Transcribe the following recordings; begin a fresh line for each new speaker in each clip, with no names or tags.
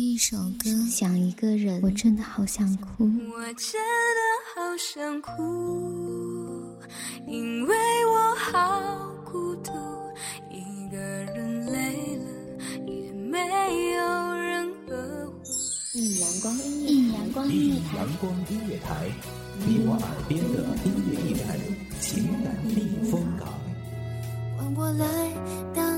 一首歌，想一个人，我真的好想哭。
我真的好想哭，因为我好孤独，一个人累了也没有人呵护。
一阳光音乐，一阳光音乐台，
阳光音乐台，你我耳边的音乐驿站，情感避风港。
换我来当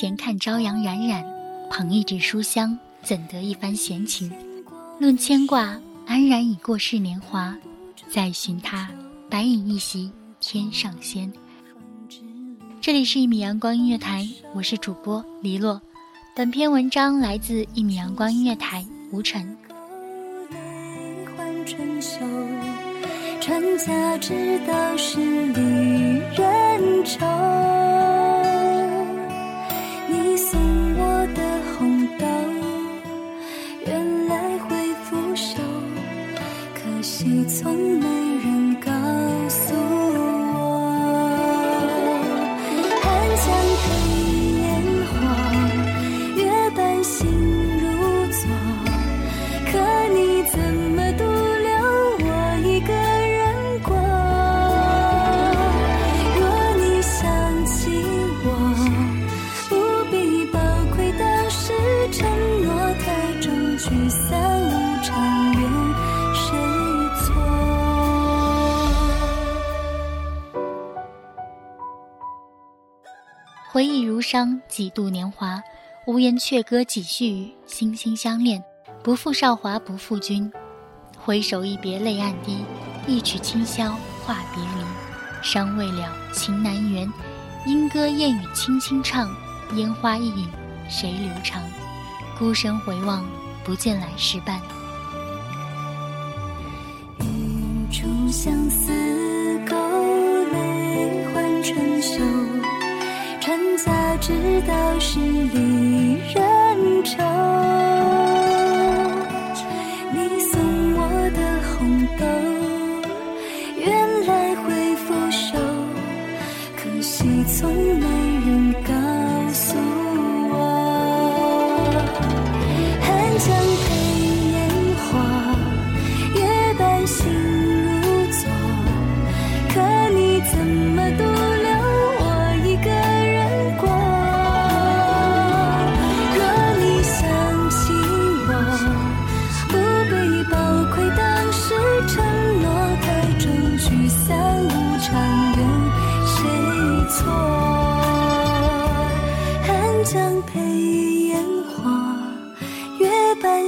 闲看朝阳冉冉；捧一纸书香，怎得一番闲情？论牵挂，安然已过世年华。再寻他，白影一袭天上仙。这里是一米阳光音乐台，我是主播黎洛。本篇文章来自一米阳光音乐台吴晨。
传家之道，十里人愁。起从没。
回忆如殇，几度年华，无言却歌几续语，心心相恋，不负韶华，不负君。回首一别泪暗滴，一曲清宵话别离。伤未了，情难圆，莺歌燕语轻轻唱，烟花易影，谁留长？孤身回望，不见来时伴。
一处相思直到是离人。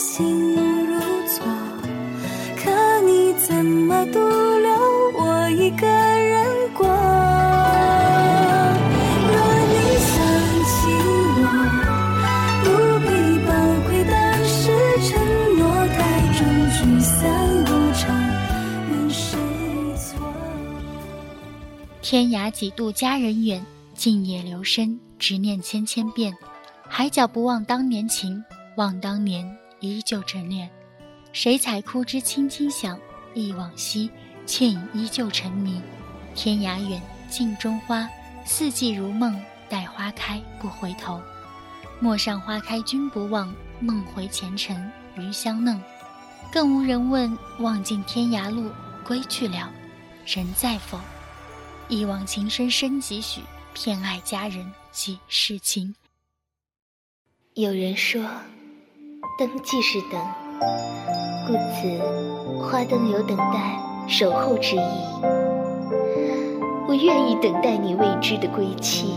心如昨。可你怎么独留我一个人过？若你想起我，不必抱愧当时承诺，太重聚散无常，怨谁错？
天涯几度佳人远，静夜流深，执念千千遍。海角不忘当年情，望当年依旧沉恋。谁采枯枝轻轻响，忆往昔，倩影依旧沉迷。天涯远，镜中花，四季如梦，待花开不回头。陌上花开君不忘，梦回前尘余香嫩。更无人问，望尽天涯路，归去了。人在否？一往情深深几许？偏爱佳人几世情？
有人说，灯即是等，故此花灯有等待、守候之意。我愿意等待你未知的归期，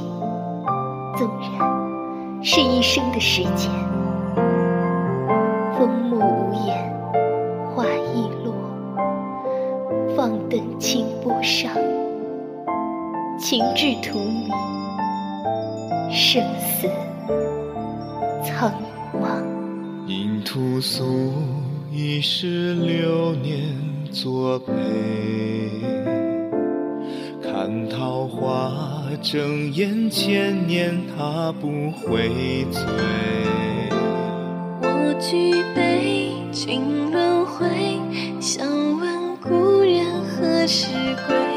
纵然是一生的时间。风木无言，花易落，放灯清波上，情至荼蘼，生死。苍茫，
因屠苏一世流年作陪，看桃花争艳千年，他不会醉。
我举杯尽轮回，想问故人何时归？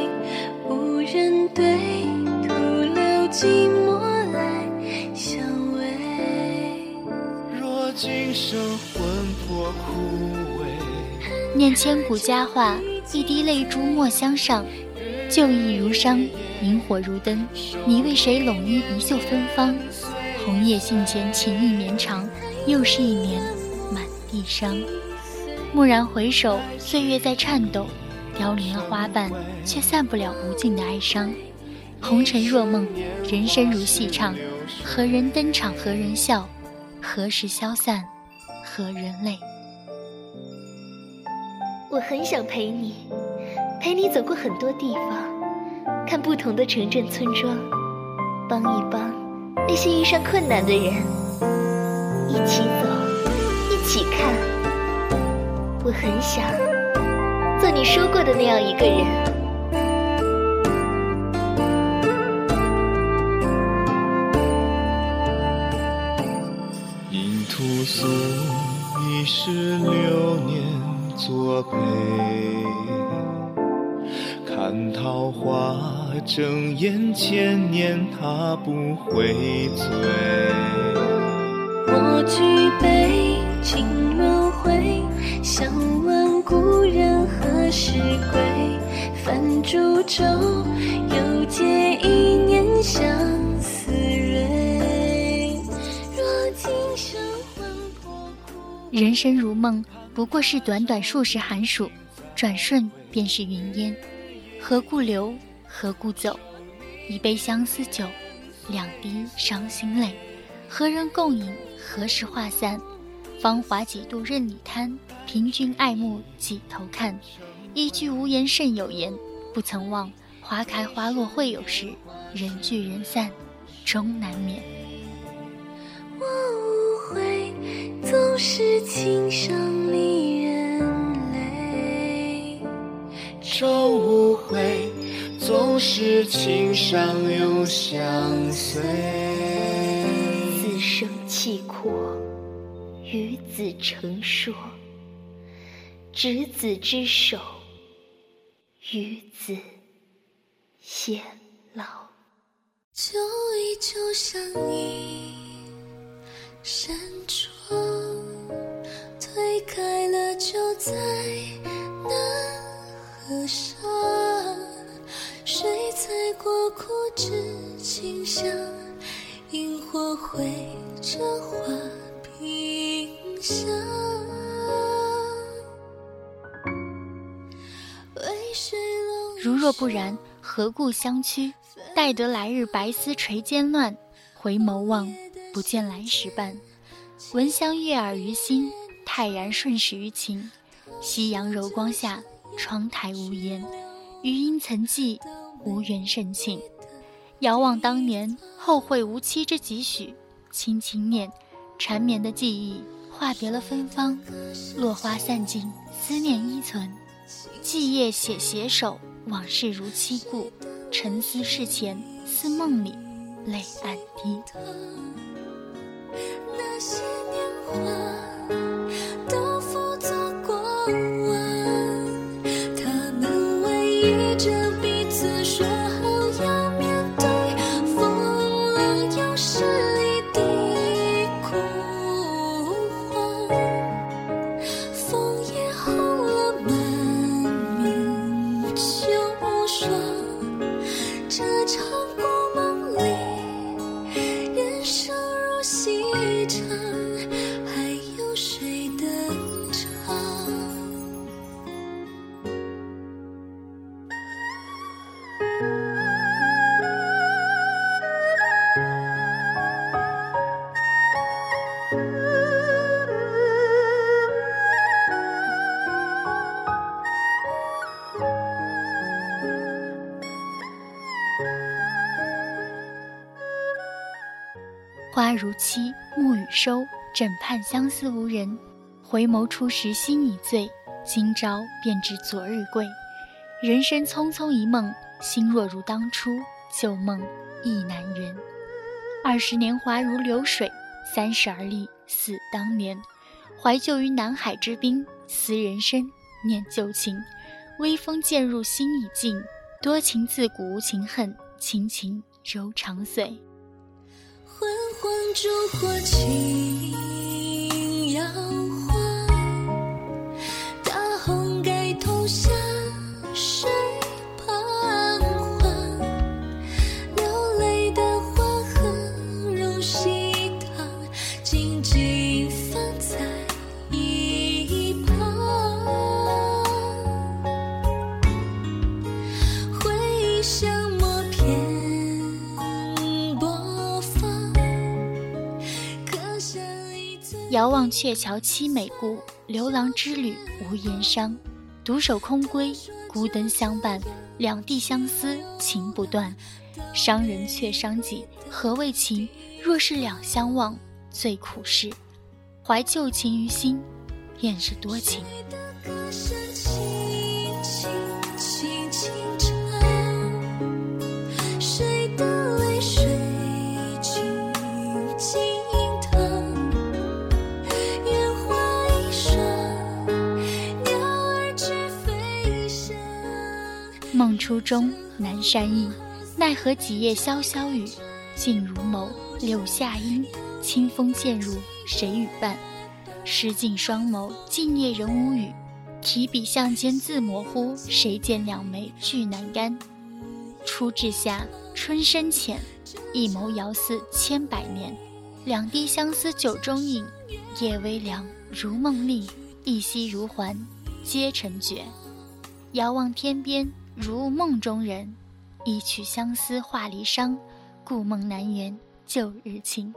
念千古佳话，一滴泪珠莫相上。旧忆如伤，萤火如灯。你为谁拢衣一袖芬芳？红叶信笺，情意绵长。又是一年，满地伤。蓦然回首，岁月在颤抖，凋零了花瓣，却散不了无尽的哀伤。红尘若梦，人生如戏唱。何人登场？何人笑？何时消散？和人类？
我很想陪你，陪你走过很多地方，看不同的城镇村庄，帮一帮那些遇上困难的人，一起走，一起看。我很想做你说过的那样一个人。
花争艳千年，他不会醉。
我举杯尽轮回，想问故人何时归？泛烛舟，又借一年相思蕊。若今生魂魄枯，
人生如梦。不过是短短数十寒暑，转瞬便是云烟。何故留？何故走？一杯相思酒，两滴伤心泪。何人共饮？何时化散？芳华几度任你贪，凭君爱慕几头看。一句无言胜有言，不曾忘花开花落会有时，人聚人散终难免。
我无悔，总是情伤。
终无悔，总是情伤永相随。
此生契阔，与子成说，执子之手，与子偕老。
旧忆就像一扇窗，推开了就再难合上，谁踩过枯枝清香？萤火绘着花屏香。
如若不然，何故相驱？待得来日白丝垂肩乱，回眸望，不见来时伴。闻香悦耳于心，泰然顺势于情。夕阳柔光下。窗台无言，余音曾记，无缘深情。遥望当年，后会无期之几许？轻轻念，缠绵的记忆化别了芬芳。落花散尽，思念依存。寂夜写携手，往事如期故。沉思事前，似梦里，泪暗滴。
那些年华，都付作过
花如期，暮雨收，枕畔相思无人。回眸初时心已醉，今朝便知昨日贵。人生匆匆一梦，心若如当初，旧梦亦难圆。二十年华如流水，三十而立似当年。怀旧于南海之滨，思人生，念旧情。微风渐入心已静，多情自古无情恨，情情柔肠碎。
黄烛火轻摇
遥望鹊桥凄美故，流郎织女无言伤。独守空闺，孤灯相伴，两地相思情不断。伤人却伤己，何为情？若是两相忘，最苦事。怀旧情于心，便是多情。初中南山意，奈何几夜潇潇雨。静如眸，柳下阴，清风渐入，谁与伴？湿尽双眸，静夜人无语。提笔相间字模糊，谁见两眉俱难干？初至夏，春深浅，一眸遥似千百年。两滴相思酒中饮，夜微凉，如梦令，一夕如还，皆成绝。遥望天边，如梦中人。一曲相思化离殇，故梦难圆旧日情。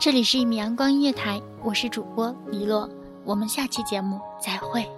这里是一米阳光音乐台，我是主播黎洛，我们下期节目再会。